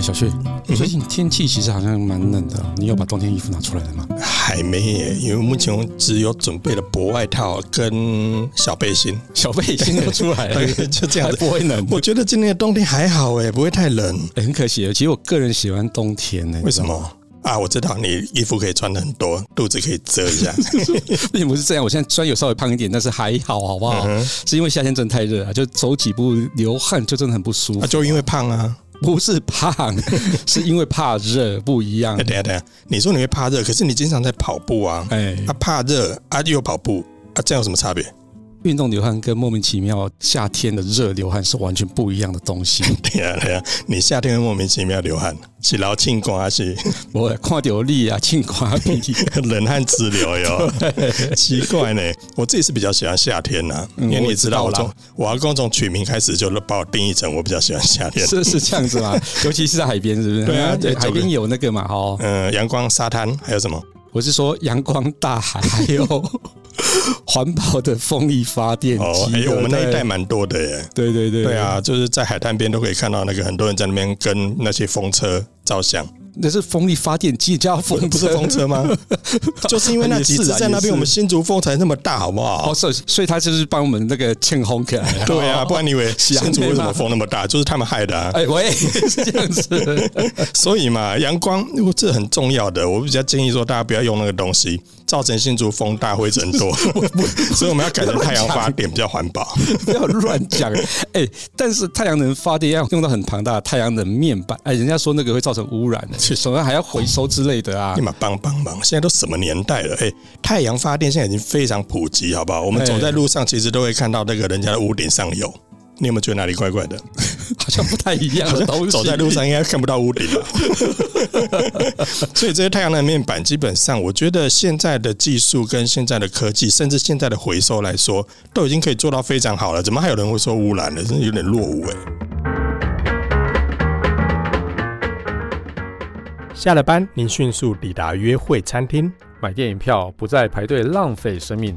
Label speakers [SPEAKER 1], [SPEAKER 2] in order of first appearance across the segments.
[SPEAKER 1] 嗨，小旭，最近天气其实好像蛮冷的，你有把冬天衣服拿出来了吗？
[SPEAKER 2] 还没耶，因为目前我只有准备了薄外套跟小背心，
[SPEAKER 1] 小背心都出来了，
[SPEAKER 2] 就这样子，
[SPEAKER 1] 不会冷。
[SPEAKER 2] 我觉得今年的冬天还好哎，不会太冷。
[SPEAKER 1] 很可惜，其实我个人喜欢冬天呢。
[SPEAKER 2] 为什么啊？我知道你衣服可以穿的很多，肚子可以遮一下，
[SPEAKER 1] 并不是这样。我现在虽然有稍微胖一点，但是还好，好不好？嗯、是因为夏天真的太热了，就走几步流汗就真的很不舒服。
[SPEAKER 2] 啊、就因为胖啊。
[SPEAKER 1] 不是胖，是因为怕热，不一样。
[SPEAKER 2] 等下等下，你说你会怕热，可是你经常在跑步啊，哎，他怕热啊，又跑步啊，这样有什么差别？
[SPEAKER 1] 运动流汗跟莫名其妙夏天的热流汗是完全不一样的东西。
[SPEAKER 2] 对呀对呀，你夏天会莫名其妙流汗，是劳庆光还是？
[SPEAKER 1] 我看到力啊，庆光比
[SPEAKER 2] 冷汗直流哟。奇怪呢，我自己是比较喜欢夏天呐、啊，因为你知道我从我阿公从取名开始就把我定义成我比较喜欢夏天。
[SPEAKER 1] 是是这样子吗？尤其是在海边，是不是？
[SPEAKER 2] 对啊，对
[SPEAKER 1] 海边有那个嘛，哈，
[SPEAKER 2] 嗯，阳光、沙滩，还有什么？
[SPEAKER 1] 我是说阳光、大海，还有。环保的风力发电机，哦，
[SPEAKER 2] 哎，我们那一带蛮多的耶。
[SPEAKER 1] 对对对，
[SPEAKER 2] 对啊，就是在海滩边都可以看到那个很多人在那边跟那些风车照相。
[SPEAKER 1] 那是风力发电机叫风，
[SPEAKER 2] 不是风车吗？就是因为那几次在那边，我们新竹风才那么大，好不好？
[SPEAKER 1] 哦，所以所以他就是帮我们那个庆红起来。
[SPEAKER 2] 对啊，不然你以为新竹为什么风那么大？就是他们害的啊！
[SPEAKER 1] 哎，喂，是这样子。
[SPEAKER 2] 所以嘛，阳光这很重要的，我比较建议说大家不要用那个东西，造成新竹风大灰尘多。所以我们要改成太阳发电比较环保。
[SPEAKER 1] 不要乱讲。哎，但是太阳能发电要用到很庞大的太阳能面板，哎，人家说那个会造成污染的。手上还要回收之类的啊！
[SPEAKER 2] 立马帮帮忙！现在都什么年代了？哎，太阳发电现在已经非常普及，好不好？我们走在路上，其实都会看到那个人家的屋顶上有。你有没有觉得哪里怪怪的？
[SPEAKER 1] 好像不太一
[SPEAKER 2] 样。走在路上应该看不到屋顶了。所以这些太阳能面板，基本上我觉得现在的技术跟现在的科技，甚至现在的回收来说，都已经可以做到非常好了。怎么还有人会说污染呢？真的有点落伍哎。
[SPEAKER 3] 下了班，您迅速抵达约会餐厅，买电影票不再排队浪费生命，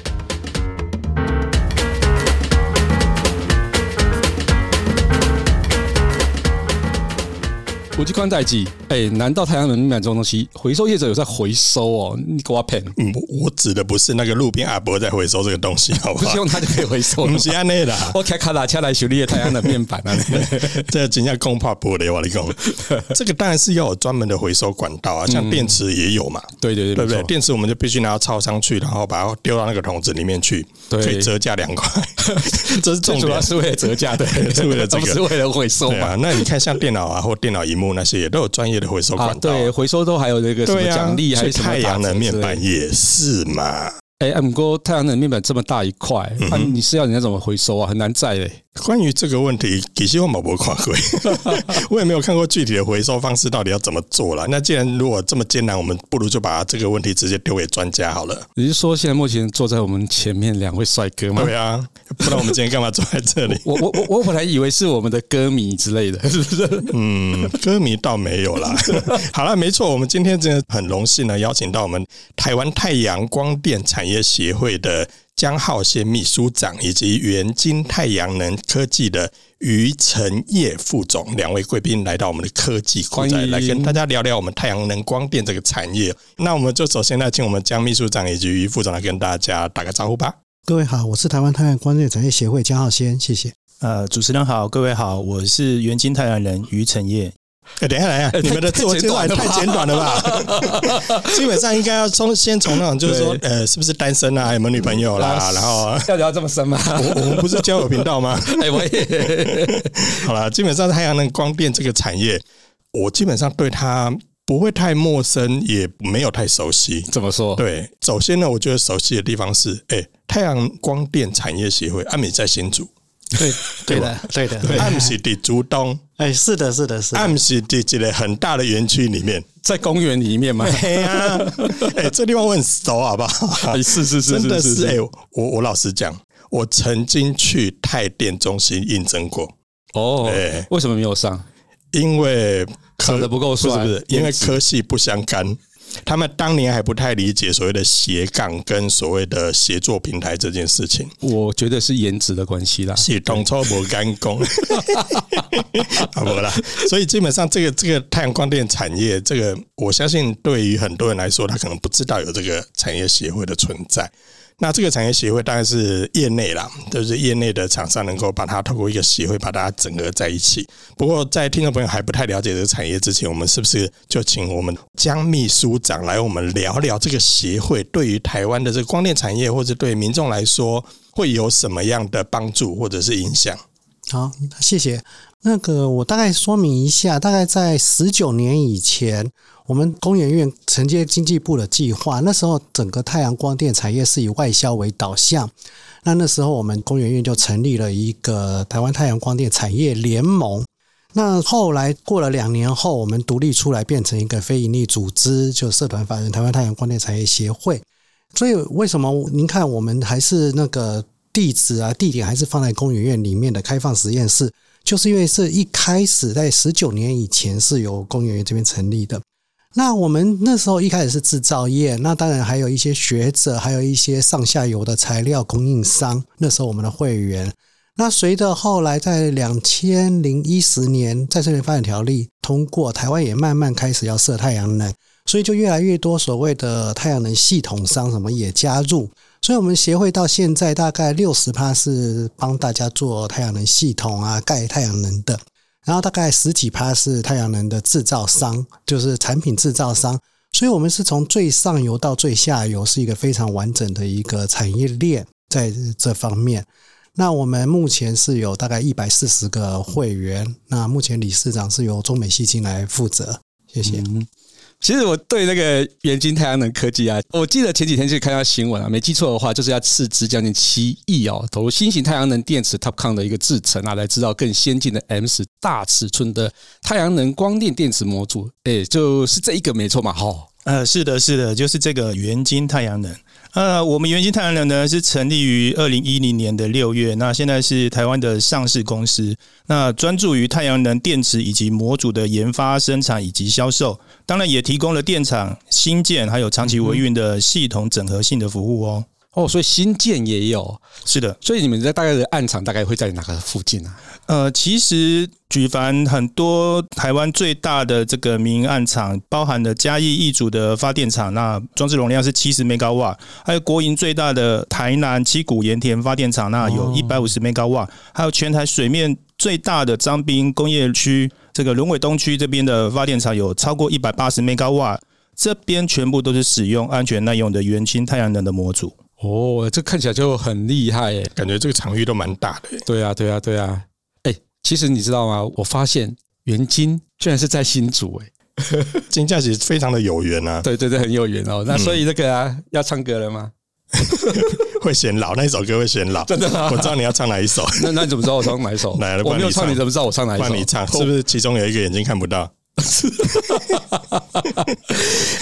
[SPEAKER 1] 国际宽带机，哎，难道太阳能面板这种东西，回收业者有在回收哦？你给我骗？
[SPEAKER 2] 嗯，我指的不是那个路边阿伯在回收这个东西，好不好？
[SPEAKER 1] 不是用它就可以回收？不
[SPEAKER 2] 是安内的。
[SPEAKER 1] 我开卡达车来修理太阳能面板啊！
[SPEAKER 2] 这真叫空怕玻璃，我跟你讲，这个当然是要有专门的回收管道啊，像电池也有嘛。
[SPEAKER 1] 对对对，
[SPEAKER 2] 对不对？电池我们就必须拿到超商去，然后把它丢到那个桶子里面去，可以折价两块。这是重点，
[SPEAKER 1] 主要是为了折价，对，
[SPEAKER 2] 是为了这个，
[SPEAKER 1] 是为了回收嘛。
[SPEAKER 2] 那你看，像电脑啊，或电脑荧幕那些，也都有专业的回收管道。
[SPEAKER 1] 对，回收都还有那个什么奖励，还有
[SPEAKER 2] 太阳能面板也是嘛。
[SPEAKER 1] 哎，，M 哥太阳能面板这么大一块，那你是要人家怎么回收啊？很难载嘞。
[SPEAKER 2] 关于这个问题，其实我没有看过，我也没有看过具体的回收方式到底要怎么做了。那既然如果这么艰难，我们不如就把这个问题直接丢给专家好了。
[SPEAKER 1] 你是说现在目前坐在我们前面两位帅哥吗？
[SPEAKER 2] 对啊，不然我们今天干嘛坐在这里？
[SPEAKER 1] 我我我我本来以为是我们的歌迷之类的，是不是？
[SPEAKER 2] 嗯，歌迷倒没有啦。好了，没错，我们今天真的很荣幸呢，邀请到我们台湾太阳光电产业协会的。江浩先秘书长以及元金太阳能科技的余承业副总两位贵宾来到我们的科技酷宅，来跟大家聊聊我们太阳能光电这个产业。那我们就首先来请我们江秘书长以及余副总来跟大家打个招呼吧。
[SPEAKER 4] 各位好，我是台湾太阳光电产业协会江浩先，谢谢。
[SPEAKER 5] 呃，主持人好，各位好，我是元金太阳能余承业。
[SPEAKER 2] 哎，等一下，等一下，你们的自我介绍也太简短了吧？基本上应该要从先从那种，就是说，呃，是不是单身啊？有没有女朋友啦？然后
[SPEAKER 1] 要聊这么深吗？
[SPEAKER 2] 我我们不是交友频道吗？
[SPEAKER 1] 哎，我也
[SPEAKER 2] 好了。基本上太阳能光电这个产业，我基本上对它不会太陌生，也没有太熟悉。
[SPEAKER 1] 怎么说？
[SPEAKER 2] 对，首先呢，我觉得熟悉的地方是，哎，太阳光电产业协会，阿美在新竹。
[SPEAKER 4] 对 对的，对的。
[SPEAKER 2] M C D 竹东，
[SPEAKER 4] 哎，是的，是的，是的。
[SPEAKER 2] M C D 这个很大的园区里面，
[SPEAKER 1] 在公园里面嘛。
[SPEAKER 2] 对呀，哎，这地方我很熟，好不好？
[SPEAKER 1] 是是是，
[SPEAKER 2] 真的是。哎，我我老实讲，我曾经去太电中心应征过。
[SPEAKER 1] 哦，哎，为什么没有上？
[SPEAKER 2] 因为
[SPEAKER 1] 长得不够帅，
[SPEAKER 2] 不是不是，因为科系不相干。他们当年还不太理解所谓的斜杠跟所谓的协作平台这件事情，
[SPEAKER 1] 我觉得是颜值的关系啦，
[SPEAKER 2] 是同错不干工，好 不啦？所以基本上这个这个太阳光电产业，这个我相信对于很多人来说，他可能不知道有这个产业协会的存在。那这个产业协会当然是业内啦，就是业内的厂商能够把它透过一个协会把它整合在一起。不过在听众朋友还不太了解这个产业之前，我们是不是就请我们江秘书长来我们聊聊这个协会对于台湾的这个光电产业或者对民众来说会有什么样的帮助或者是影响？
[SPEAKER 4] 好，谢谢。那个我大概说明一下，大概在十九年以前。我们工研院承接经济部的计划，那时候整个太阳光电产业是以外销为导向。那那时候我们工研院就成立了一个台湾太阳光电产业联盟。那后来过了两年后，我们独立出来变成一个非营利组织，就社团法人台湾太阳光电产业协会。所以为什么您看我们还是那个地址啊、地点还是放在工研院里面的开放实验室，就是因为是一开始在十九年以前是由工研院这边成立的。那我们那时候一开始是制造业，那当然还有一些学者，还有一些上下游的材料供应商。那时候我们的会员，那随着后来在两千零一十年再生能源发展条例通过，台湾也慢慢开始要设太阳能，所以就越来越多所谓的太阳能系统商什么也加入。所以我们协会到现在大概六十趴是帮大家做太阳能系统啊，盖太阳能的。然后大概十几趴是太阳能的制造商，就是产品制造商，所以我们是从最上游到最下游是一个非常完整的一个产业链在这方面。那我们目前是有大概一百四十个会员，那目前理事长是由中美矽晶来负责，谢谢。
[SPEAKER 1] 其实我对那个元晶太阳能科技啊，我记得前几天去看到新闻啊，没记错的话，就是要斥资将近七亿哦，投入新型太阳能电池 TOPCon 的一个制程啊，来制造更先进的 M 十大尺寸的太阳能光电电池模组。诶，就是这一个没错嘛，哈。
[SPEAKER 5] 呃，是的，是的，就是这个元晶太阳能。呃，我们元晶太阳能呢是成立于二零一零年的六月，那现在是台湾的上市公司，那专注于太阳能电池以及模组的研发、生产以及销售，当然也提供了电厂新建还有长期维运的系统整合性的服务哦。
[SPEAKER 1] 哦，所以新建也有，
[SPEAKER 5] 是的。
[SPEAKER 1] 所以你们在大概的暗场大概会在哪个附近啊？
[SPEAKER 5] 呃，其实举凡很多台湾最大的这个民营暗场，包含了嘉义一组的发电厂，那装置容量是七十 Megawatt，还有国营最大的台南七股盐田发电厂，那有一百五十 Megawatt，还有全台水面最大的张滨工业区这个龙尾东区这边的发电厂有超过一百八十 Megawatt，这边全部都是使用安全耐用的元晶太阳能的模组。
[SPEAKER 1] 哦，这看起来就很厉害诶，
[SPEAKER 2] 感觉这个场域都蛮大的。
[SPEAKER 1] 对啊，对啊，对啊。哎，其实你知道吗？我发现元晶居然是在新竹诶，
[SPEAKER 2] 金价其实非常的有缘啊。
[SPEAKER 1] 对对对，很有缘哦。那所以这个啊，要唱歌了吗？
[SPEAKER 2] 会显老，那一首歌会显老。
[SPEAKER 1] 真的吗？
[SPEAKER 2] 我知道你要唱哪一首。
[SPEAKER 1] 那那你怎么知道我唱哪一首？来了，我没有唱，你怎么知道我唱哪一首？
[SPEAKER 2] 换你唱，是不是其中有一个眼睛看不到？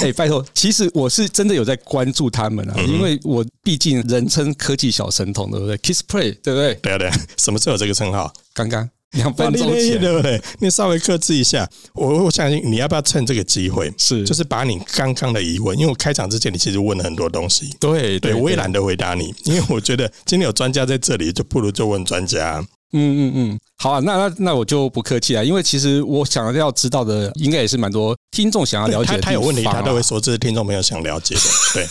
[SPEAKER 1] 哎，拜托，其实我是真的有在关注他们啊，因为我毕竟人称科技小神童，对不对？Kiss Play，对不对？
[SPEAKER 2] 对啊，对啊，什么时候有这个称号？
[SPEAKER 1] 刚刚两分钟前，
[SPEAKER 2] 对不对？你稍微克制一下，我我相信你要不要趁这个机会，是就是把你刚刚的疑问，因为我开场之前你其实问了很多东西，
[SPEAKER 1] 对对，
[SPEAKER 2] 我也懒得回答你，因为我觉得今天有专家在这里，就不如就问专家。
[SPEAKER 1] 嗯嗯嗯，好啊，那那那我就不客气了，因为其实我想要知道的，应该也是蛮多听众想要了解的。
[SPEAKER 2] 他他有问题，他都会说这是听众朋友想了解的。对，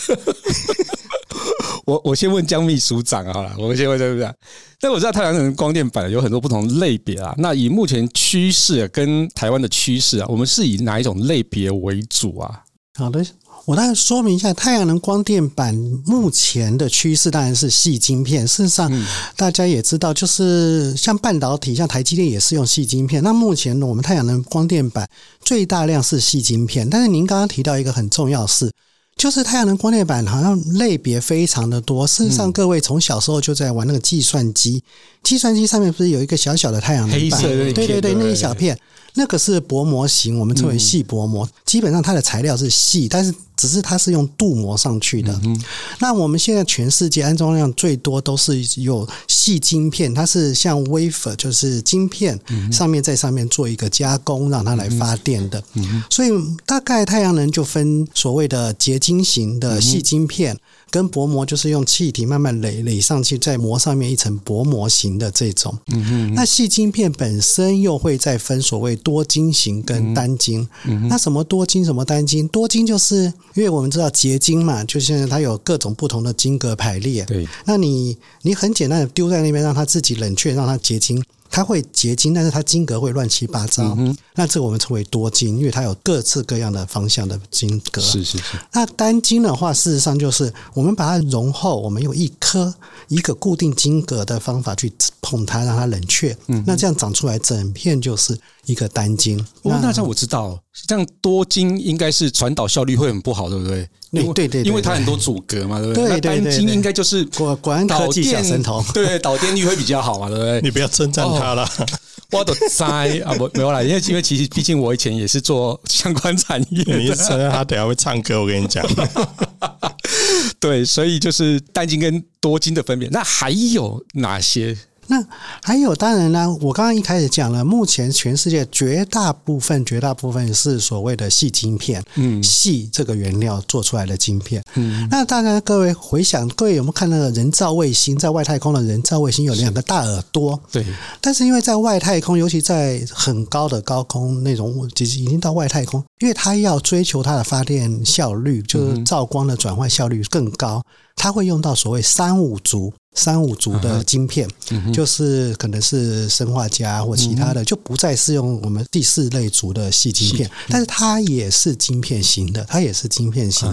[SPEAKER 1] 我我先问江秘书长好了，我们先问江秘书长？但我知道太阳能光电板有很多不同类别啊，那以目前趋势跟台湾的趋势啊，我们是以哪一种类别为主啊？
[SPEAKER 4] 好的。我大概说明一下，太阳能光电板目前的趋势当然是细晶片。事实上，大家也知道，就是像半导体，像台积电也是用细晶片。那目前呢，我们太阳能光电板最大量是细晶片。但是您刚刚提到一个很重要的事，就是太阳能光电板好像类别非常的多。事实上，各位从小时候就在玩那个计算机，计算机上面不是有一个小小的太阳能板？
[SPEAKER 1] 黑色的那一片
[SPEAKER 4] 对对
[SPEAKER 1] 对，
[SPEAKER 4] 那一小片，那个是薄膜型，我们称为细薄膜。嗯、基本上它的材料是细，但是只是它是用镀膜上去的。嗯、那我们现在全世界安装量最多都是有细晶片，它是像 wafer，就是晶片上面在上面做一个加工，让它来发电的。嗯嗯、所以大概太阳能就分所谓的结晶型的细晶片。跟薄膜就是用气体慢慢垒垒上去，在膜上面一层薄膜型的这种。嗯哼，那细晶片本身又会再分所谓多晶型跟单晶。那什么多晶，什么单晶？多晶就是因为我们知道结晶嘛，就现在它有各种不同的晶格排列。对，那你你很简单的丢在那边，让它自己冷却，让它结晶。它会结晶，但是它晶格会乱七八糟。嗯、那这个我们称为多晶，因为它有各式各样的方向的晶格。
[SPEAKER 1] 是是是。
[SPEAKER 4] 那单晶的话，事实上就是我们把它融后，我们用一颗一个固定晶格的方法去碰它，让它冷却。嗯，那这样长出来整片就是一个单晶。
[SPEAKER 1] 哦，那这样我知道，这样多晶应该是传导效率会很不好，对不对？
[SPEAKER 4] 对对对，
[SPEAKER 1] 因为它很多阻隔嘛，对不
[SPEAKER 4] 对？
[SPEAKER 1] 那单晶应该就是
[SPEAKER 4] 果果然科技小神童，
[SPEAKER 1] 对，导电率会比较好嘛，对不对？
[SPEAKER 2] 你不要称赞他了，
[SPEAKER 1] 我都猜啊，不没有啦，因为 因为其实毕竟我以前也是做相关产业，
[SPEAKER 2] 你承认他等下会唱歌，我跟你讲，
[SPEAKER 1] 对，所以就是单晶跟多晶的分别，那还有哪些？
[SPEAKER 4] 那还有，当然呢，我刚刚一开始讲了，目前全世界绝大部分、绝大部分是所谓的细晶片，嗯，细这个原料做出来的晶片，嗯，那大家各位回想，各位有没有看那个人造卫星，在外太空的人造卫星有两个大耳朵，对，但是因为在外太空，尤其在很高的高空那种，其实已经到外太空，因为它要追求它的发电效率，就是照光的转换效率更高，它会用到所谓三五族。三五族的晶片，嗯、就是可能是生化家或其他的，嗯、就不再是用我们第四类族的细晶片，但是它也是晶片型的，它也是晶片型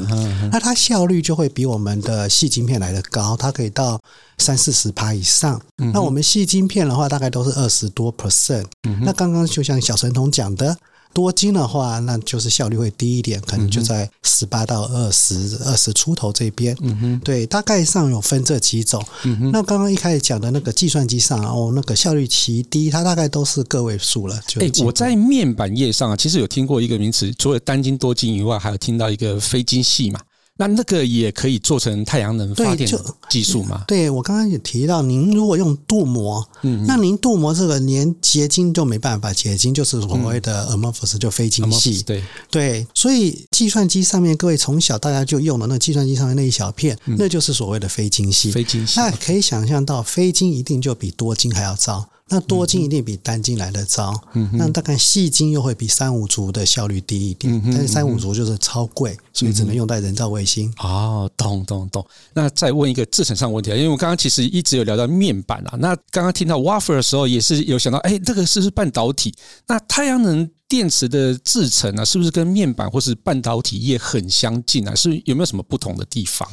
[SPEAKER 4] 那它效率就会比我们的细晶片来得高，它可以到三四十趴以上。嗯、那我们细晶片的话，大概都是二十多 percent。嗯、那刚刚就像小神童讲的。多金的话，那就是效率会低一点，可能就在十八到二十、二十出头这边。嗯哼，对，大概上有分这几种。嗯哼，那刚刚一开始讲的那个计算机上哦，那个效率奇低，它大概都是个位数了。就、欸、
[SPEAKER 1] 我在面板业上啊，其实有听过一个名词，除了单晶、多晶以外，还有听到一个非晶系嘛。那那个也可以做成太阳能发电技术吗？
[SPEAKER 4] 对，对我刚刚也提到，您如果用镀膜，嗯，那您镀膜这个连结晶都没办法结晶，就是所谓的 amorphous 就非晶系。对对，所以计算机上面各位从小大家就用的那计算机上面那一小片，嗯、那就是所谓的非晶系。
[SPEAKER 1] 非晶系，
[SPEAKER 4] 那可以想象到，非晶一定就比多晶还要糟。那多晶一定比单晶来的糟，嗯、那大概细晶又会比三五族的效率低一点，嗯、但是三五族就是超贵，嗯、所以只能用在人造卫星。
[SPEAKER 1] 哦，懂懂懂。那再问一个制程上问题啊，因为我刚刚其实一直有聊到面板啊，那刚刚听到 wafer 的时候，也是有想到，哎，这个是不是半导体？那太阳能电池的制程啊，是不是跟面板或是半导体业很相近啊？是有没有什么不同的地方？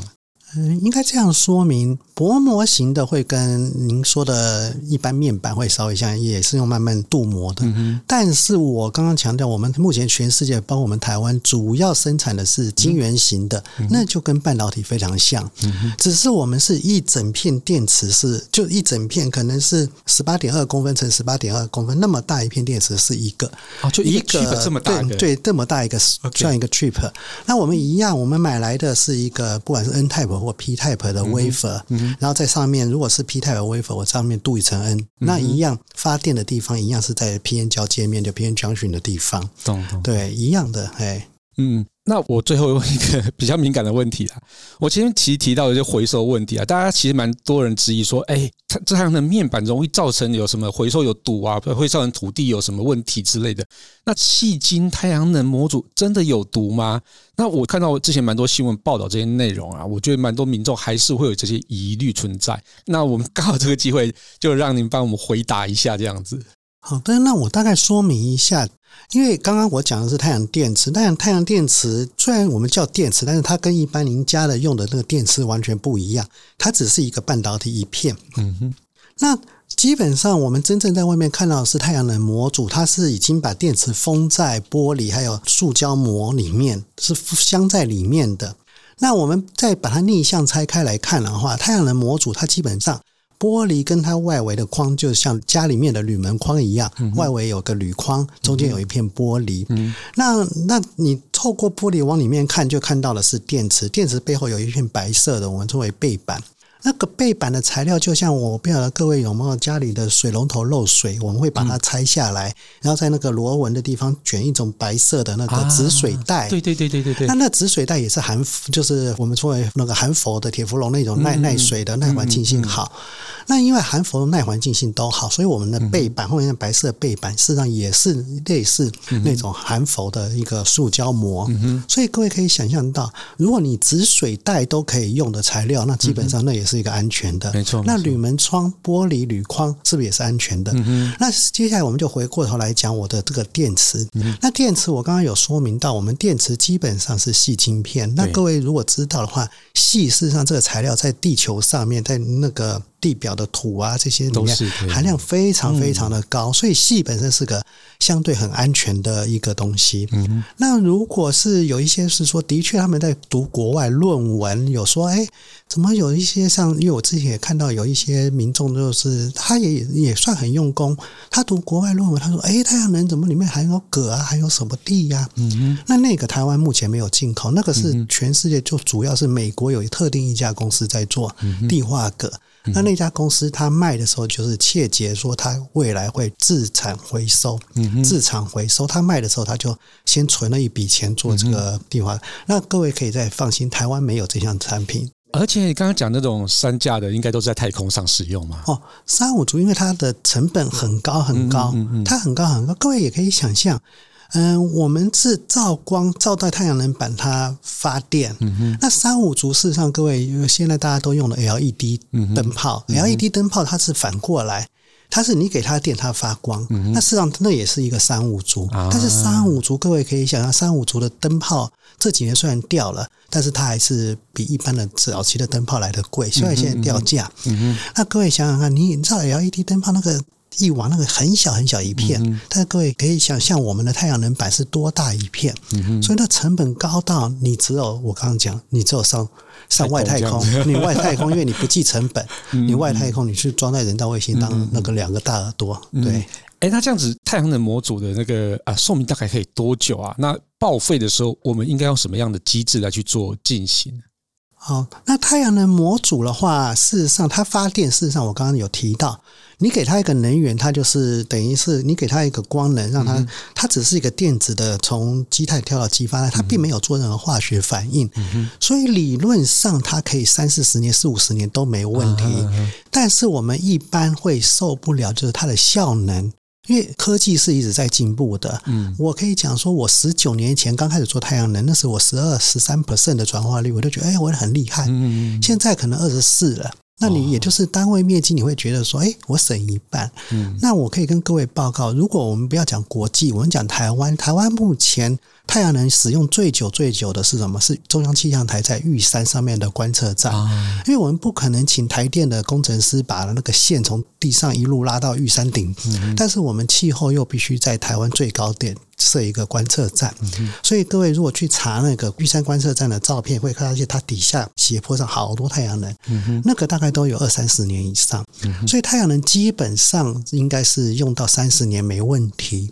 [SPEAKER 4] 嗯，应该这样说明，薄膜型的会跟您说的一般面板会稍微像，也是用慢慢镀膜的。嗯、但是我刚刚强调，我们目前全世界，包括我们台湾，主要生产的是晶圆型的，嗯、那就跟半导体非常像。嗯、只是我们是一整片电池是，就一整片，可能是十八点二公分乘十八点二公分那么大一片电池是一个，
[SPEAKER 1] 哦，就一个，这么大
[SPEAKER 4] 对，对，这么大一个算一个。Okay 那我们一样，我们买来的是一个，不管是 N type。或 P type 的 wafer，然后在上面，如果是 P type wafer，我上面镀一层 N，、嗯、那一样发电的地方一样是在 PN 交界面，就 PN junction 的地方，懂懂。对，一样的，哎，
[SPEAKER 1] 嗯。那我最后问一个比较敏感的问题啦。我前面其实提到一些回收问题啊，大家其实蛮多人质疑说，哎，它这样的面板容易造成有什么回收有毒啊，会造成土地有什么问题之类的。那矽晶太阳能模组真的有毒吗？那我看到之前蛮多新闻报道这些内容啊，我觉得蛮多民众还是会有这些疑虑存在。那我们刚好这个机会，就让您帮我们回答一下这样子。
[SPEAKER 4] 好的，那我大概说明一下。因为刚刚我讲的是太阳电池，太阳太阳电池虽然我们叫电池，但是它跟一般您家的用的那个电池完全不一样，它只是一个半导体一片。嗯哼，那基本上我们真正在外面看到的是太阳能模组，它是已经把电池封在玻璃还有塑胶膜里面，是镶在里面的。那我们再把它逆向拆开来看的话，太阳能模组它基本上玻璃跟它外围的框，就像家里面的铝门框一样，
[SPEAKER 1] 嗯、
[SPEAKER 4] 外围有个铝框，中间有一片玻璃。
[SPEAKER 1] 嗯、
[SPEAKER 4] 那那你透过玻璃往里面看，就看到的是电池，电池背后有一片白色的，我们称为背板。那个背板的材料，就像我不晓得各位有没有家里的水龙头漏水，我们会把它拆下来，嗯、然后在那个螺纹的地方卷一种白色的那个止水带。
[SPEAKER 1] 对对对对对对。
[SPEAKER 4] 那那止水带也是含，就是我们称为那个含氟的铁氟龙那种耐耐水的、耐环境性好。那因为含氟的耐环境性都好，所以我们的背板后面的白色背板，事实上也是类似那种含氟的一个塑胶膜。所以各位可以想象到，如果你止水带都可以用的材料，那基本上那也是。一个安全的，
[SPEAKER 1] 没错。
[SPEAKER 4] 那铝门窗、玻璃、铝框是不是也是安全的？那接下来我们就回过头来讲我的这个电池。嗯。那电池我刚刚有说明到，我们电池基本上是细晶片。那各位如果知道的话，细事实上这个材料在地球上面，在那个。地表的土啊，这些里面含量非常非常的高，嗯、所以硒本身是个相对很安全的一个东西。嗯，那如果是有一些是说，的确他们在读国外论文，有说，哎，怎么有一些像，因为我之前也看到有一些民众，就是他也也算很用功，他读国外论文，他说，哎，太阳能怎么里面含有铬啊，还有什么地呀？嗯，那那个台湾目前没有进口，那个是全世界就主要是美国有特定一家公司在做地化铬。那那家公司他卖的时候就是切结说他未来会自产回收，自产回收。他卖的时候他就先存了一笔钱做这个碲化。那各位可以再放心，台湾没有这项产品。
[SPEAKER 1] 而且你刚刚讲那种三价的，应该都是在太空上使用嘛？
[SPEAKER 4] 哦，三五族因为它的成本很高很高，它很高很高。各位也可以想象。嗯，我们是照光照到太阳能板，它发电。嗯哼。那三五族事实上，各位，因为现在大家都用了 LED 灯泡，嗯，LED 灯泡它是反过来，它是你给它电，它发光。嗯。那事实上，那也是一个三五族。啊。但是三五族，各位可以想象，三五族的灯泡这几年虽然掉了，但是它还是比一般的早期的灯泡来的贵，虽然现在掉价。嗯哼。那各位想想看，你你知道 LED 灯泡那个？一瓦那个很小很小一片，嗯、但是各位可以想象我们的太阳能板是多大一片，嗯、所以那成本高到你只有我刚刚讲，你只有上上外太空，你外太空因为你不计成本，嗯、你外太空你是装在人造卫星当那个两个大耳朵，嗯、对。
[SPEAKER 1] 哎，那这样子太阳能模组的那个啊寿命大概可以多久啊？那报废的时候，我们应该用什么样的机制来去做进行？
[SPEAKER 4] 好，那太阳能模组的话，事实上它发电，事实上我刚刚有提到。你给它一个能源，它就是等于是你给它一个光能，让它它只是一个电子的从基态跳到激发，它并没有做任何化学反应，所以理论上它可以三四十年、四五十年都没问题。但是我们一般会受不了，就是它的效能，因为科技是一直在进步的。嗯，我可以讲说，我十九年前刚开始做太阳能，那时候我十二、十三 percent 的转化率，我都觉得哎，我很厉害。嗯，现在可能二十四了。那你也就是单位面积，你会觉得说，哎，我省一半。嗯，那我可以跟各位报告，如果我们不要讲国际，我们讲台湾，台湾目前太阳能使用最久最久的是什么？是中央气象台在玉山上面的观测站。因为我们不可能请台电的工程师把那个线从地上一路拉到玉山顶，但是我们气候又必须在台湾最高点。设一个观测站，所以各位如果去查那个玉山观测站的照片，会看到它底下斜坡上好多太阳能，那个大概都有二三十年以上，所以太阳能基本上应该是用到三十年没问题。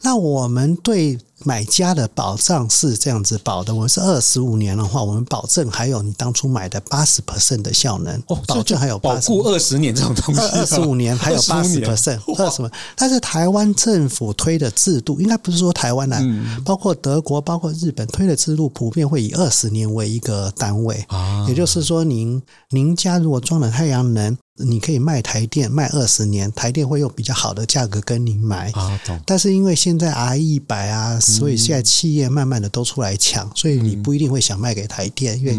[SPEAKER 4] 那我们对。买家的保障是这样子保的，我们是二十五年的话，我们保证还有你当初买的八十 percent 的效能，哦，保证还有保
[SPEAKER 1] 护二十年这种东西，
[SPEAKER 4] 二十五年还有八十 percent，二十五。但是台湾政府推的制度，应该不是说台湾啊，包括德国、包括日本推的制度，普遍会以二十年为一个单位啊，也就是说，您您家如果装了太阳能。你可以卖台电卖二十年，台电会用比较好的价格跟你买。啊，懂。但是因为现在 RE 一百啊，所以现在企业慢慢的都出来抢，所以你不一定会想卖给台电，因为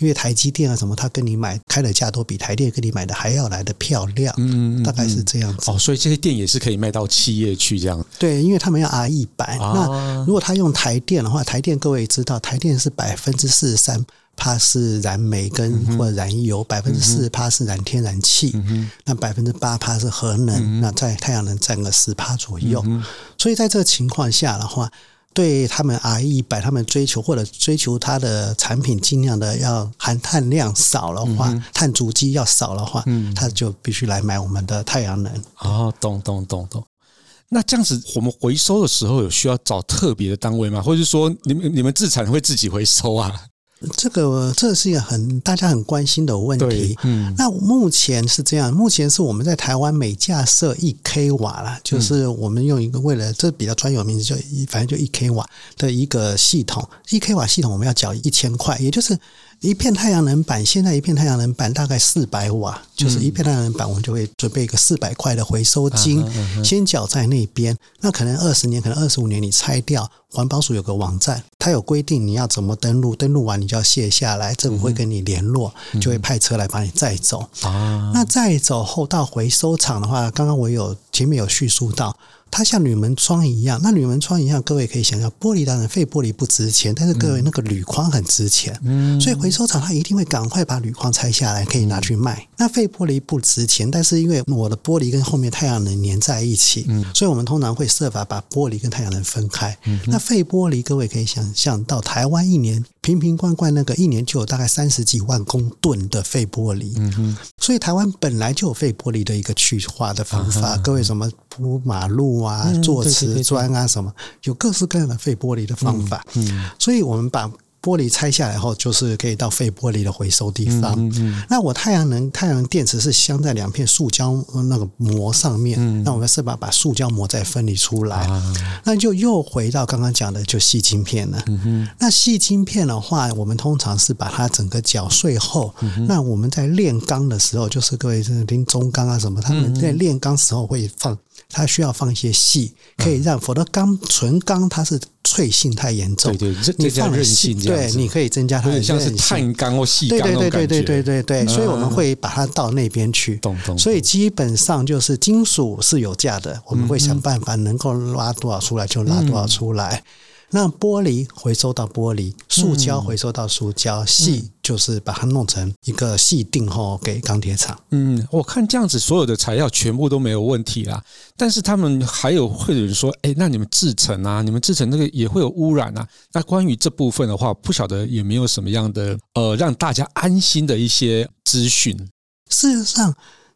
[SPEAKER 4] 因为台积电啊什么，他跟你买开的价都比台电跟你买的还要来的漂亮。嗯，大概是这样子。
[SPEAKER 1] 哦，所以这些电也是可以卖到企业去这样。
[SPEAKER 4] 对，因为他们要 RE 一百。那如果他用台电的话，台电各位知道，台电是百分之四十三。它是燃煤跟或者燃油，百分之四十趴是燃天然气，嗯、那百分之八帕是核能，嗯、那在太阳能占个十帕左右。嗯、所以在这个情况下的话，对他们 RE 100，他们追求或者追求它的产品尽量的要含碳量少的话，嗯、碳足迹要少的话，嗯，他就必须来买我们的太阳能。
[SPEAKER 1] 哦，懂懂懂懂。那这样子，我们回收的时候有需要找特别的单位吗？或者是说，你们你们自产会自己回收啊？
[SPEAKER 4] 这个这是一个很大家很关心的问题。嗯，那目前是这样，目前是我们在台湾每架设一 k 瓦啦，就是我们用一个为了这比较专有名字，就反正就一 k 瓦的一个系统，一 k 瓦系统我们要缴一千块，也就是。一片太阳能板，现在一片太阳能板大概四百瓦，就是一片太阳能板，我们就会准备一个四百块的回收金，先缴在那边。那可能二十年，可能二十五年，你拆掉，环保署有个网站，它有规定你要怎么登录，登录完你就要卸下来，政府会跟你联络，就会派车来把你载走。那载走后到回收厂的话，刚刚我有前面有叙述到。它像铝门窗一样，那铝门窗一样，各位可以想象，玻璃当然废玻璃不值钱，但是各位那个铝框很值钱，嗯，所以回收厂它一定会赶快把铝框拆下来，可以拿去卖。那废玻璃不值钱，但是因为我的玻璃跟后面太阳能粘在一起，嗯，所以我们通常会设法把玻璃跟太阳能分开。嗯，那废玻璃，各位可以想象到台湾一年瓶瓶罐罐那个一年就有大概三十几万公吨的废玻璃，所以台湾本来就有废玻璃的一个去化的方法，各位什么铺马路。啊，做瓷砖啊，什么有各式各样的废玻璃的方法，嗯，所以我们把玻璃拆下来后，就是可以到废玻璃的回收地方。那我太阳能太阳能电池是镶在两片塑胶那个膜上面，那我们是把把塑胶膜再分离出来，那就又回到刚刚讲的就细晶片了。那细晶片的话，我们通常是把它整个搅碎后，那我们在炼钢的时候，就是各位听中钢啊什么，他们在炼钢时候会放。它需要放一些细，可以让，否则钢纯钢它是脆性太严重。对对，你放韧性，对，你可以增加它的像是碳钢或细钢对对对对对对对对，所以我们会把它到那边去。所以基本上就是金属是有价的，我们会想办法能够拉多少出来就拉多少出来。那玻璃回收到玻璃，塑胶回收到塑胶，矽就是把它弄成一个细定后给钢铁厂。
[SPEAKER 1] 嗯，我看这样子所有的材料全部都没有问题啦。但是他们还有会有人说，哎，那你们制成啊，你们制成那个也会有污染啊。那关于这部分的话，不晓得有没有什么样的呃让大家安心的一些资讯。
[SPEAKER 4] 事实上，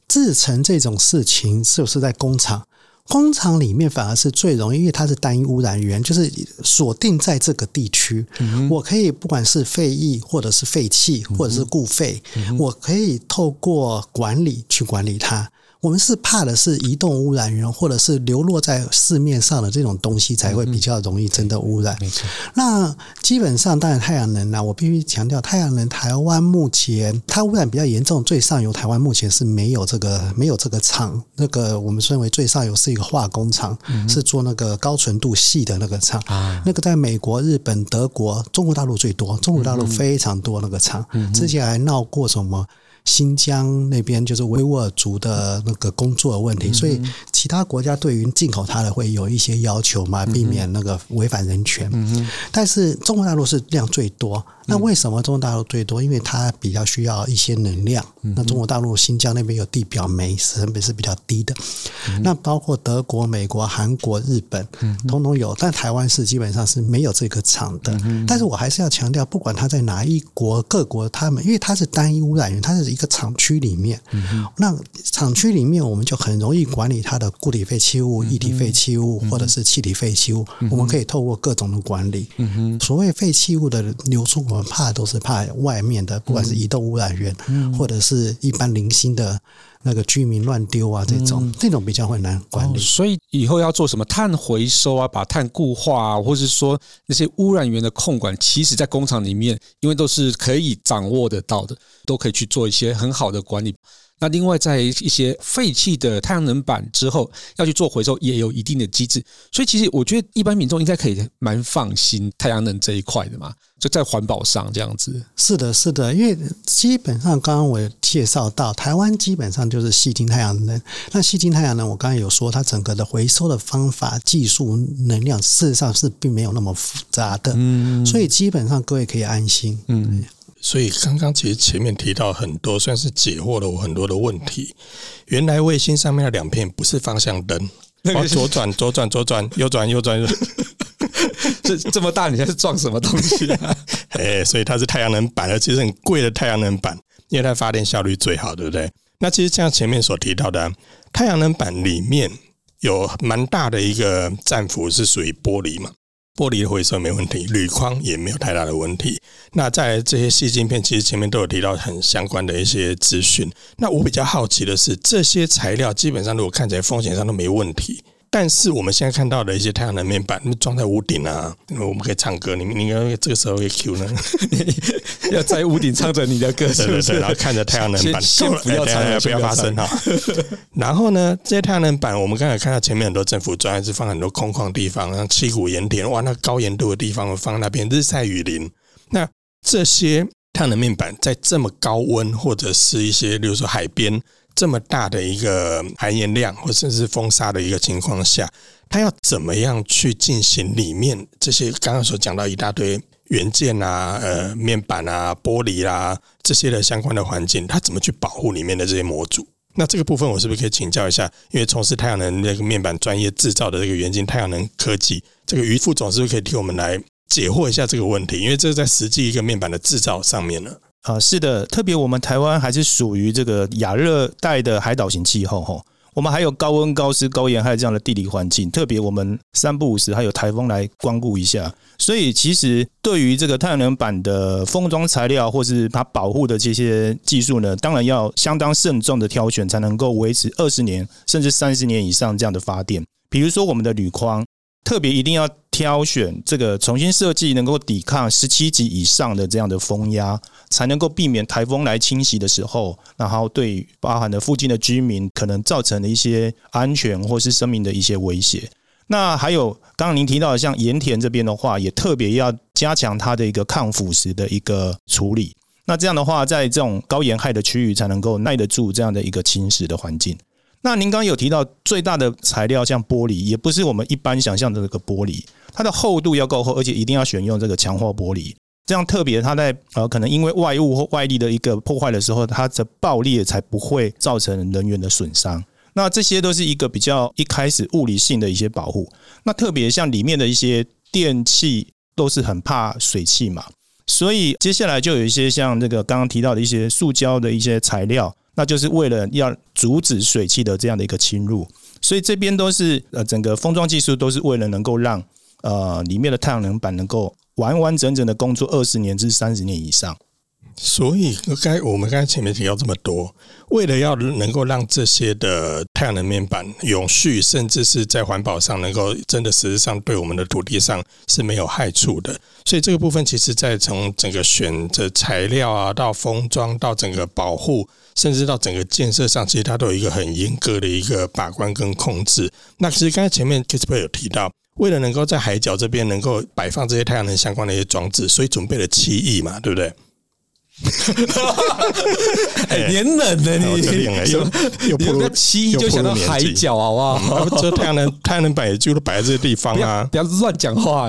[SPEAKER 4] 制成这种事情是不是在工厂？工厂里面反而是最容易，因为它是单一污染源，就是锁定在这个地区。我可以不管是废液，或者是废气，或者是固废，我可以透过管理去管理它。我们是怕的是移动污染源，或者是流落在市面上的这种东西才会比较容易真的污染。没错。那基本上，当然太阳能呢，我必须强调，太阳能台湾目前它污染比较严重，最上游台湾目前是没有这个没有这个厂。那个我们认为最上游是一个化工厂，是做那个高纯度系的那个厂。那个在美国、日本、德国、中国大陆最多，中国大陆非常多那个厂，之前还闹过什么？新疆那边就是维吾尔族的那个工作的问题，所以其他国家对于进口它的会有一些要求嘛，避免那个违反人权。但是中国大陆是量最多。那为什么中国大陆最多？因为它比较需要一些能量。那中国大陆新疆那边有地表煤，成本是比较低的。那包括德国、美国、韩国、日本，通通有。但台湾是基本上是没有这个厂的。但是我还是要强调，不管它在哪一国，各国他们，因为它是单一污染源，它是一个厂区里面。那厂区里面，我们就很容易管理它的固体废弃物、液体废弃物或者是气体废弃物。我们可以透过各种的管理。所谓废弃物的流出。我们怕都是怕外面的，不管是移动污染源，或者是一般零星的那个居民乱丢啊，这种这种比较会难管理。
[SPEAKER 1] 所以以后要做什么碳回收啊，把碳固化啊，或是说那些污染源的控管，其实在工厂里面，因为都是可以掌握得到的，都可以去做一些很好的管理。那另外，在一些废弃的太阳能板之后要去做回收，也有一定的机制。所以，其实我觉得一般民众应该可以蛮放心太阳能这一块的嘛，就在环保上这样子。
[SPEAKER 4] 是的，是的，因为基本上刚刚我介绍到，台湾基本上就是吸金太阳能。那吸金太阳能，我刚刚有说，它整个的回收的方法、技术、能量，事实上是并没有那么复杂的。嗯，所以基本上各位可以安心。嗯。
[SPEAKER 2] 所以刚刚其实前面提到很多，算是解惑了我很多的问题。原来卫星上面的两片不是方向灯，往左转左转左转右转右转。
[SPEAKER 1] 这这么大，你还是装什么东西啊？
[SPEAKER 2] 哎，所以它是太阳能板，而且是很贵的太阳能板，因为它发电效率最好，对不对？那其实像前面所提到的，太阳能板里面有蛮大的一个占幅是属于玻璃嘛。玻璃的回收没问题，铝框也没有太大的问题。那在这些细晶片，其实前面都有提到很相关的一些资讯。那我比较好奇的是，这些材料基本上如果看起来风险上都没问题。但是我们现在看到的一些太阳能面板，装在屋顶啊，我们可以唱歌。你们你应该这个时候会 Q 呢？
[SPEAKER 1] 要在屋顶唱着你的歌，是不是？
[SPEAKER 2] 然后看着太阳能板，
[SPEAKER 1] 先 不要唱，
[SPEAKER 2] 不要发声哈。然后呢，这些太阳能板，我们刚才看到前面很多政府专案是放很多空旷地方，像七股盐田，哇，那高盐度的地方放那边日晒雨淋。那这些太阳能面板在这么高温，或者是一些，比如说海边。这么大的一个含盐量，或者是风沙的一个情况下，它要怎么样去进行里面这些刚刚所讲到一大堆元件啊、呃面板啊、玻璃啦、啊、这些的相关的环境，它怎么去保护里面的这些模组？那这个部分我是不是可以请教一下？因为从事太阳能那个面板专业制造的这个元晶太阳能科技，这个于副总是不是可以替我们来解惑一下这个问题？因为这是在实际一个面板的制造上面呢。
[SPEAKER 5] 啊，是的，特别我们台湾还是属于这个亚热带的海岛型气候哈，我们还有高温、高湿、高盐害这样的地理环境，特别我们三不五时还有台风来光顾一下，所以其实对于这个太阳能板的封装材料或是它保护的这些技术呢，当然要相当慎重的挑选，才能够维持二十年甚至三十年以上这样的发电。比如说我们的铝框。特别一定要挑选这个重新设计，能够抵抗十七级以上的这样的风压，才能够避免台风来侵袭的时候，然后对包含的附近的居民可能造成的一些安全或是生命的一些威胁。那还有刚刚您提到的，像盐田这边的话，也特别要加强它的一个抗腐蚀的一个处理。那这样的话，在这种高盐害的区域，才能够耐得住这样的一个侵蚀的环境。那您刚刚有提到最大的材料像玻璃，也不是我们一般想象的这个玻璃，它的厚度要够厚，而且一定要选用这个强化玻璃，这样特别它在呃可能因为外物或外力的一个破坏的时候，它的爆裂才不会造成人员的损伤。那这些都是一个比较一开始物理性的一些保护。那特别像里面的一些电器都是很怕水汽嘛，所以接下来就有一些像这个刚刚提到的一些塑胶的一些材料。那就是为了要阻止水汽的这样的一个侵入，所以这边都是呃整个封装技术都是为了能够让呃里面的太阳能板能够完完整整的工作二十年至三十年以上。
[SPEAKER 2] 所以，该我们刚才前面提到这么多，为了要能够让这些的太阳能面板永续，甚至是在环保上能够真的实质上对我们的土地上是没有害处的，所以这个部分其实在从整个选择材料啊，到封装，到整个保护，甚至到整个建设上，其实它都有一个很严格的一个把关跟控制。那其实刚才前面 Kisper 有提到，为了能够在海角这边能够摆放这些太阳能相关的一些装置，所以准备了七亿嘛，对不对？
[SPEAKER 1] 哎，年冷的你，
[SPEAKER 2] 又又不如
[SPEAKER 1] 七亿就想到海角，好不好？
[SPEAKER 2] 这太阳能太阳能板也就摆在这个地方啊，
[SPEAKER 1] 不要乱讲话。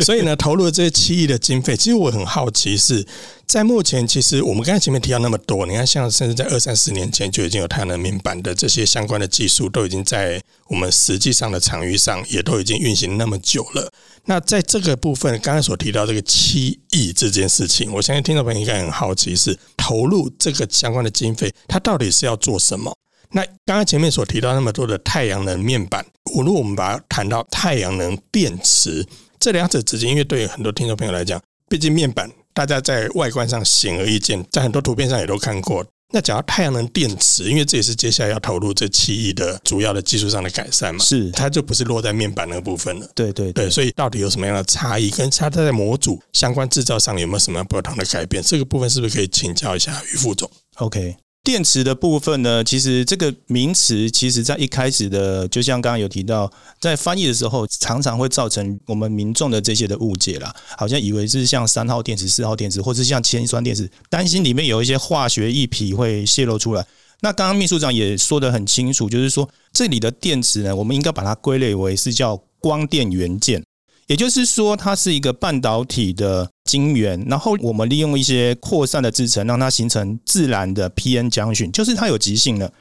[SPEAKER 2] 所以呢，投入了这些七亿的经费，其实我很好奇是。在目前，其实我们刚才前面提到那么多，你看，像甚至在二三十年前就已经有太阳能面板的这些相关的技术，都已经在我们实际上的场域上也都已经运行那么久了。那在这个部分，刚才所提到这个七亿这件事情，我相信听众朋友应该很好奇，是投入这个相关的经费，它到底是要做什么？那刚刚前面所提到那么多的太阳能面板，如果我们把它谈到太阳能电池，这两者之间，因为对于很多听众朋友来讲，毕竟面板。大家在外观上显而易见，在很多图片上也都看过。那讲到太阳能电池，因为这也是接下来要投入这七亿的主要的技术上的改善嘛，
[SPEAKER 5] 是
[SPEAKER 2] 它就不是落在面板那个部分了。
[SPEAKER 5] 对对对，
[SPEAKER 2] 对，所以到底有什么样的差异？跟它在模组相关制造上有没有什么样不同的改变？这个部分是不是可以请教一下于副总
[SPEAKER 5] ？OK。电池的部分呢，其实这个名词，其实在一开始的，就像刚刚有提到，在翻译的时候，常常会造成我们民众的这些的误解啦，好像以为是像三号电池、四号电池，或是像铅酸电池，担心里面有一些化学液体会泄露出来。那刚刚秘书长也说得很清楚，就是说这里的电池呢，我们应该把它归类为是叫光电元件。也就是说，它是一个半导体的晶圆，然后我们利用一些扩散的制程，让它形成自然的 PN junction，就是它有极性了。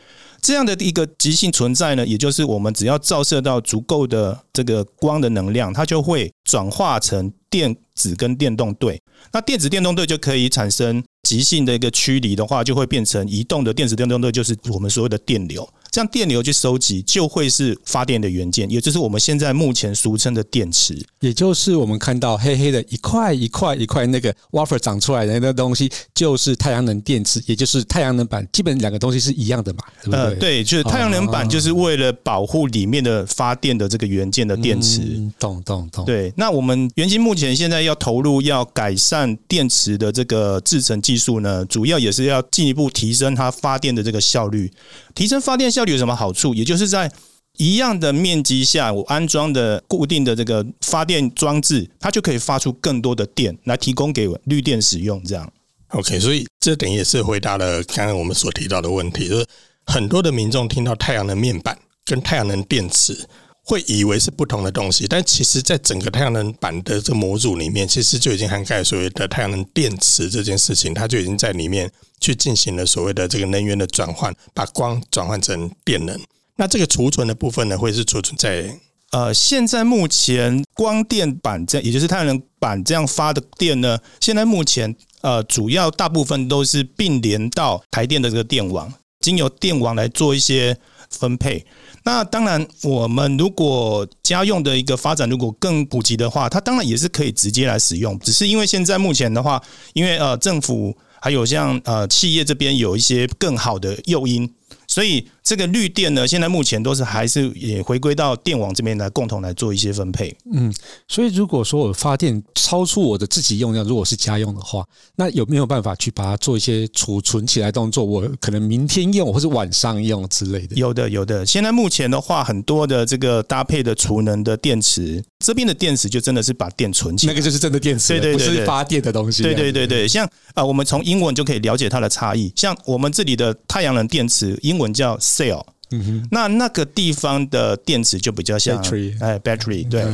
[SPEAKER 5] 这样的一个极性存在呢，也就是我们只要照射到足够的这个光的能量，它就会转化成电子跟电动对。那电子电动对就可以产生极性的一个驱离的话，就会变成移动的电子电动对，就是我们所谓的电流。这样电流去收集，就会是发电的元件，也就是我们现在目前俗称的电池，
[SPEAKER 1] 也就是我们看到黑黑的一块一块一块那个 wafer 长出来的那个东西，就是太阳能电池，也就是太阳能板，基本两个东西是一样的嘛？对不对？
[SPEAKER 5] 呃，对，就是太阳能板就是为了保护里面的发电的这个元件的电池。
[SPEAKER 1] 嗯，懂懂懂。
[SPEAKER 5] 对，那我们元晶目前现在要投入要改善电池的这个制程技术呢，主要也是要进一步提升它发电的这个效率，提升发电效率。有什么好处？也就是在一样的面积下，我安装的固定的这个发电装置，它就可以发出更多的电来提供给我绿电使用。这样
[SPEAKER 2] ，OK，所以这等于也是回答了刚刚我们所提到的问题，就是很多的民众听到太阳能面板跟太阳能电池，会以为是不同的东西，但其实在整个太阳能板的这模组里面，其实就已经涵盖所谓的太阳能电池这件事情，它就已经在里面。去进行了所谓的这个能源的转换，把光转换成电能。那这个储存的部分呢，会是储存在
[SPEAKER 5] 呃，现在目前光电板这，也就是太阳能板这样发的电呢，现在目前呃，主要大部分都是并联到台电的这个电网，经由电网来做一些分配。那当然，我们如果家用的一个发展如果更普及的话，它当然也是可以直接来使用。只是因为现在目前的话，因为呃政府。还有像呃企业这边有一些更好的诱因，所以这个绿电呢，现在目前都是还是也回归到电网这边来共同来做一些分配。
[SPEAKER 1] 嗯，所以如果说我发电超出我的自己用量，如果是家用的话，那有没有办法去把它做一些储存起来动作？我可能明天用或是晚上用之类的。
[SPEAKER 5] 有的，有的。现在目前的话，很多的这个搭配的储能的电池。这边的电池就真的是把电存起来，
[SPEAKER 1] 那个就是真的电池，对对对，不是发电的东西。
[SPEAKER 5] 对对对对，像啊，我们从英文就可以了解它的差异。像我们这里的太阳能电池，英文叫 cell，嗯哼，那那个地方的电池就比较像
[SPEAKER 1] battery，
[SPEAKER 5] 哎，battery，对，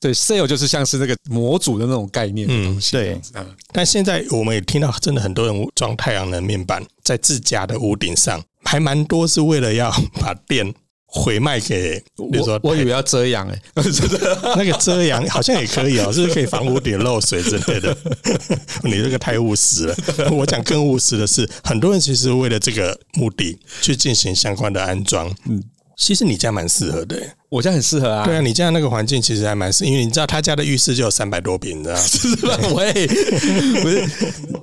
[SPEAKER 1] 对，cell 就是像是那个模组的那种概念的东西。
[SPEAKER 5] 对，
[SPEAKER 2] 但现在我们也听到，真的很多人装太阳能面板在自家的屋顶上，还蛮多是为了要把电。回卖给，比如说
[SPEAKER 1] 我，我以为要遮阳哎、欸，
[SPEAKER 2] 那个遮阳好像也可以哦，是不是可以防屋顶漏水之类的？你这个太务实了。我讲更务实的是，很多人其实为了这个目的去进行相关的安装。嗯。其实你家蛮适合的，
[SPEAKER 1] 我家很适合啊。
[SPEAKER 2] 对啊，你家那个环境其实还蛮适，因为你知道他家的浴室就有三百多平，你知道吗？是吧？
[SPEAKER 1] 喂，不是，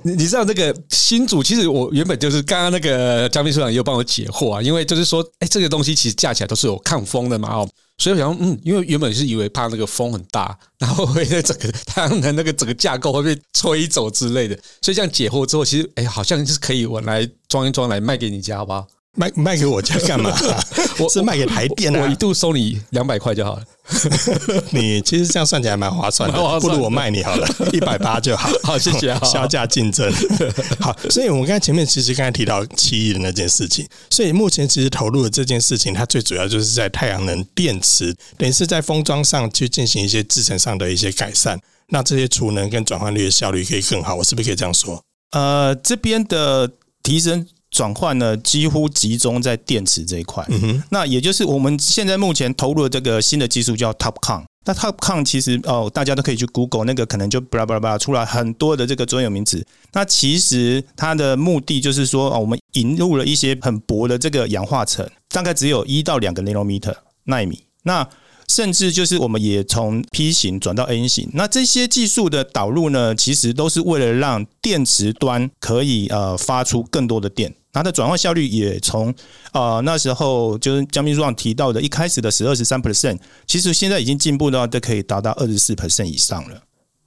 [SPEAKER 1] 你知道那个新主，其实我原本就是刚刚那个江秘书长也有帮我解惑啊，因为就是说，哎，这个东西其实架起来都是有抗风的嘛，哦，所以我想，嗯，因为原本是以为怕那个风很大，然后会在整个太阳能那个整个架构会被吹走之类的，所以这样解惑之后，其实哎，好像是可以我来装一装来卖给你家，好不好？
[SPEAKER 2] 卖卖给我家 干嘛？我是卖给台电啊！
[SPEAKER 1] 我一度收你两百块就好了。
[SPEAKER 2] 你其实这样算起来蛮划算的，不如我卖你好了，一百八就好。
[SPEAKER 1] 好，谢谢。
[SPEAKER 2] 削价竞争。好，所以我们刚才前面其实刚才提到七亿的那件事情，所以目前其实投入的这件事情，它最主要就是在太阳能电池，等于是在封装上去进行一些制成上的一些改善，那这些储能跟转换率的效率可以更好。我是不是可以这样说？
[SPEAKER 5] 呃，这边的提升。转换呢，几乎集中在电池这一块。那也就是我们现在目前投入的这个新的技术叫 TOPCon。那 TOPCon 其实哦，大家都可以去 Google 那个，可能就巴拉巴拉巴拉出来很多的这个专有名词。那其实它的目的就是说，哦，我们引入了一些很薄的这个氧化层，大概只有一到两个 nanometer 纳米。那甚至就是我们也从 P 型转到 N 型，那这些技术的导入呢，其实都是为了让电池端可以呃发出更多的电，它的转换效率也从呃那时候就是江秘书长提到的一开始的十二十三 percent，其实现在已经进步到都可以达到二十四 percent 以上了。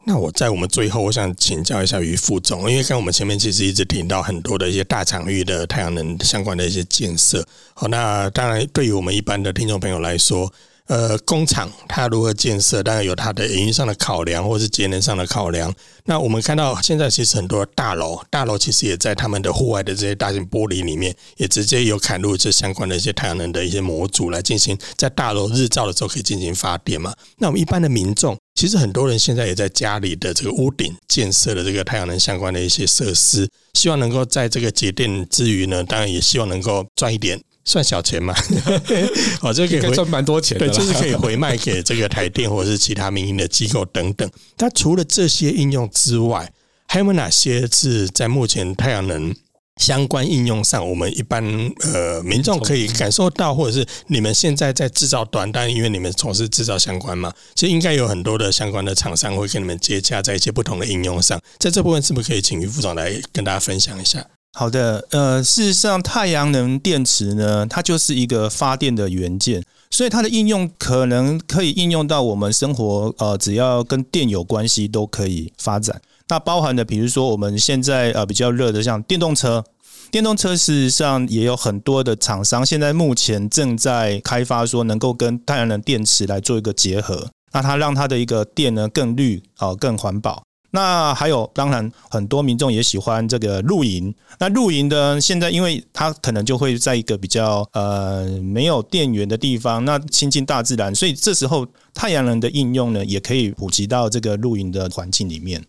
[SPEAKER 2] 那我在我们最后，我想请教一下于副总，因为看我们前面其实一直听到很多的一些大场域的太阳能相关的一些建设，好，那当然对于我们一般的听众朋友来说。呃，工厂它如何建设，当然有它的营运上的考量，或是节能上的考量。那我们看到现在其实很多大楼，大楼其实也在他们的户外的这些大型玻璃里面，也直接有嵌入这相关的一些太阳能的一些模组来进行，在大楼日照的时候可以进行发电嘛。那我们一般的民众，其实很多人现在也在家里的这个屋顶建设了这个太阳能相关的一些设施，希望能够在这个节电之余呢，当然也希望能够赚一点。算小钱嘛？哦，这个可以
[SPEAKER 1] 赚蛮多钱的，
[SPEAKER 2] 对，就是可以回卖给这个台电或者是其他民营的机构等等。它除了这些应用之外，还有没有哪些是在目前太阳能相关应用上，我们一般呃民众可以感受到，或者是你们现在在制造端，但因为你们从事制造相关嘛，其实应该有很多的相关的厂商会跟你们接洽，在一些不同的应用上。在这部分，是不是可以请余副总来跟大家分享一下？
[SPEAKER 5] 好的，呃，事实上，太阳能电池呢，它就是一个发电的元件，所以它的应用可能可以应用到我们生活，呃，只要跟电有关系都可以发展。那包含的，比如说我们现在呃比较热的，像电动车，电动车事实上也有很多的厂商现在目前正在开发，说能够跟太阳能电池来做一个结合，那它让它的一个电呢更绿啊，更环保。那还有，当然很多民众也喜欢这个露营。那露营的现在，因为它可能就会在一个比较呃没有电源的地方，那亲近大自然，所以这时候太阳能的应用呢，也可以普及到这个露营的环境里面。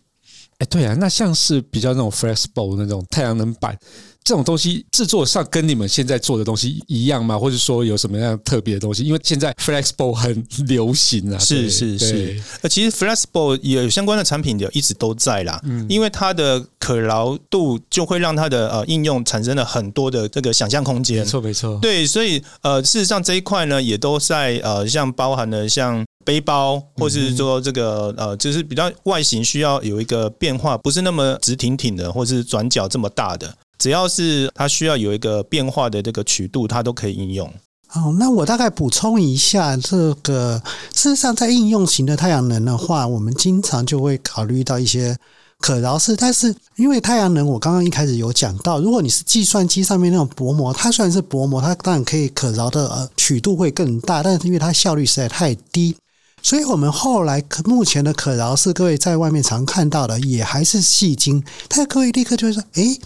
[SPEAKER 1] 哎，对啊，那像是比较那种 flexible 那种太阳能板。这种东西制作上跟你们现在做的东西一样吗？或者说有什么样特别的东西？因为现在 flexible 很流行啊，
[SPEAKER 5] 是是是。呃，其实 flexible 也有相关的产品也一直都在啦。嗯，因为它的可劳度就会让它的呃应用产生了很多的这个想象空间。
[SPEAKER 1] 没错没错。
[SPEAKER 5] 对，所以呃，事实上这一块呢，也都在呃，像包含了像背包，或是说这个呃，就是比较外形需要有一个变化，不是那么直挺挺的，或是转角这么大的。只要是它需要有一个变化的这个曲度，它都可以应用。
[SPEAKER 4] 好，那我大概补充一下，这个事实上在应用型的太阳能的话，我们经常就会考虑到一些可饶式。但是因为太阳能，我刚刚一开始有讲到，如果你是计算机上面那种薄膜，它虽然是薄膜，它当然可以可饶的呃曲度会更大，但是因为它效率实在太低。所以，我们后来可目前的可饶是，各位在外面常看到的，也还是细晶。但是各位立刻就会说：“诶，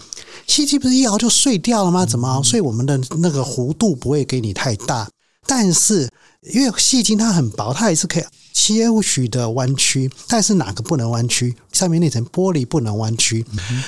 [SPEAKER 4] 细晶不是一熬就碎掉了吗？怎么熬？”所以我们的那个弧度不会给你太大。但是，因为细晶它很薄，它也是可以些许的弯曲。但是哪个不能弯曲？上面那层玻璃不能弯曲。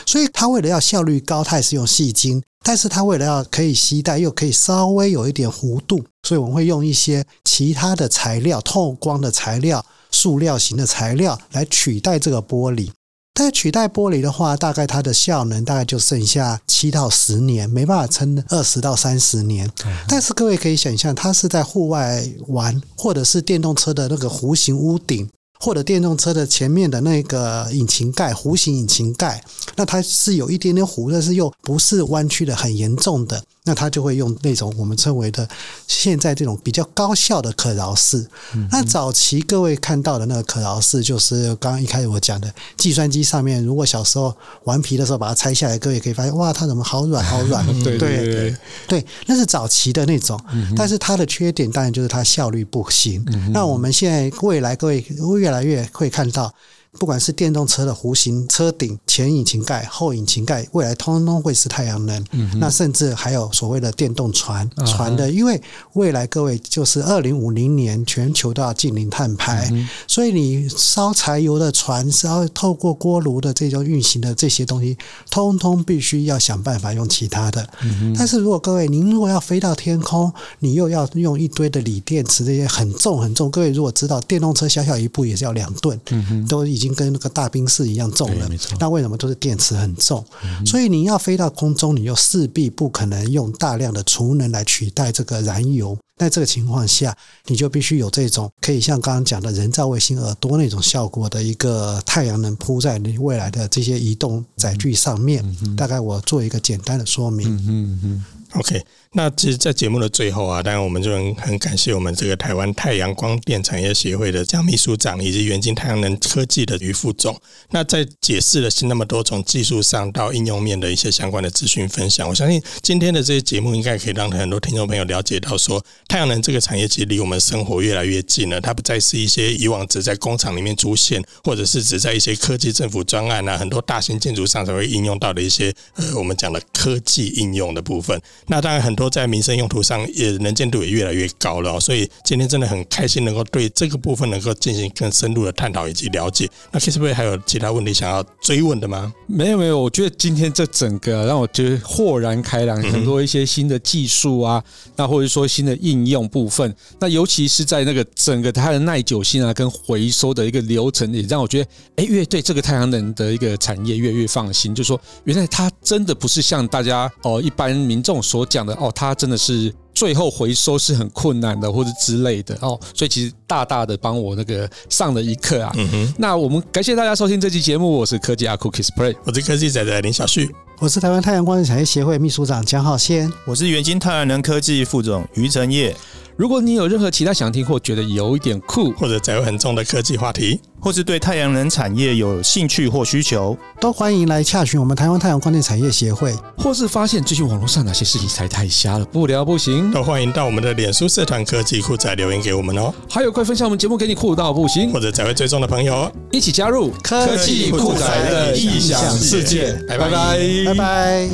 [SPEAKER 4] 所以，它为了要效率高，它也是用细晶。但是它为了要可以吸带，又可以稍微有一点弧度，所以我们会用一些其他的材料，透光的材料、塑料型的材料来取代这个玻璃。但取代玻璃的话，大概它的效能大概就剩下七到十年，没办法撑二十到三十年。但是各位可以想象，它是在户外玩，或者是电动车的那个弧形屋顶。或者电动车的前面的那个引擎盖，弧形引擎盖，那它是有一点点弧，但是又不是弯曲的很严重的。那他就会用那种我们称为的现在这种比较高效的可饶式。那早期各位看到的那个可饶式，就是刚刚一开始我讲的计算机上面，如果小时候顽皮的时候把它拆下来，各位可以发现，哇，它怎么好软好软？
[SPEAKER 1] 对对对
[SPEAKER 4] 对，那是早期的那种。但是它的缺点当然就是它效率不行。那我们现在未来各位会越来越会看到。不管是电动车的弧形车顶、前引擎盖、后引擎盖，未来通通会是太阳能。嗯、那甚至还有所谓的电动船船的，因为未来各位就是二零五零年全球都要进零碳排，嗯、所以你烧柴油的船、烧透过锅炉的这种运行的这些东西，通通必须要想办法用其他的。嗯、但是如果各位您如果要飞到天空，你又要用一堆的锂电池，这些很重很重。各位如果知道电动车小小一部也是要两吨，嗯、都已经。跟那个大冰室一样重了，那为什么就是电池很重？所以你要飞到空中，你又势必不可能用大量的储能来取代这个燃油。在这个情况下，你就必须有这种可以像刚刚讲的人造卫星耳朵那种效果的一个太阳能铺在你未来的这些移动载具上面。大概我做一个简单的说明。嗯嗯嗯。
[SPEAKER 2] OK。那其实，在节目的最后啊，当然我们就很很感谢我们这个台湾太阳光电产业协会的江秘书长，以及元晶太阳能科技的余副总。那在解释了是那么多从技术上到应用面的一些相关的资讯分享，我相信今天的这些节目应该可以让很多听众朋友了解到，说太阳能这个产业其实离我们生活越来越近了。它不再是一些以往只在工厂里面出现，或者是只在一些科技政府专案啊，很多大型建筑上才会应用到的一些呃，我们讲的科技应用的部分。那当然很多在民生用途上也能见度也越来越高了。所以今天真的很开心能够对这个部分能够进行更深入的探讨以及了解。那 KissPlay 还有其他问题想要追问的吗？
[SPEAKER 1] 没有没有，我觉得今天这整个让我觉得豁然开朗，很多一些新的技术啊，那或者说新的应用部分，那尤其是在那个整个它的耐久性啊跟回收的一个流程，也让我觉得，哎，越对这个太阳能的一个产业越越放心。就是说，原来它真的不是像大家哦一般民众所讲的哦，它真的是。最后回收是很困难的，或者之类的哦，所以其实大大的帮我那个上了一课啊。嗯哼，那我们感谢大家收听这期节目，我是科技阿酷 KissPlay，
[SPEAKER 2] 我是科技仔仔林小旭，
[SPEAKER 4] 我是台湾太阳光电产业协会秘书长江浩先，
[SPEAKER 5] 我是元晶太阳能科技副总于承业。
[SPEAKER 1] 如果你有任何其他想听或觉得有一点酷，
[SPEAKER 2] 或者载有很重的科技话题，
[SPEAKER 5] 或是对太阳能产业有兴趣或需求，
[SPEAKER 4] 都欢迎来洽询我们台湾太阳光电产业协会，
[SPEAKER 1] 或是发现最近网络上哪些事情才太瞎了，不聊不行，
[SPEAKER 2] 都欢迎到我们的脸书社团科技酷仔留言给我们哦。
[SPEAKER 1] 还有快分享我们节目给你酷到不行，
[SPEAKER 2] 或者载会追踪的朋友，
[SPEAKER 1] 一起加入
[SPEAKER 4] 科技酷仔的异想世界。
[SPEAKER 2] 拜拜，
[SPEAKER 4] 拜拜。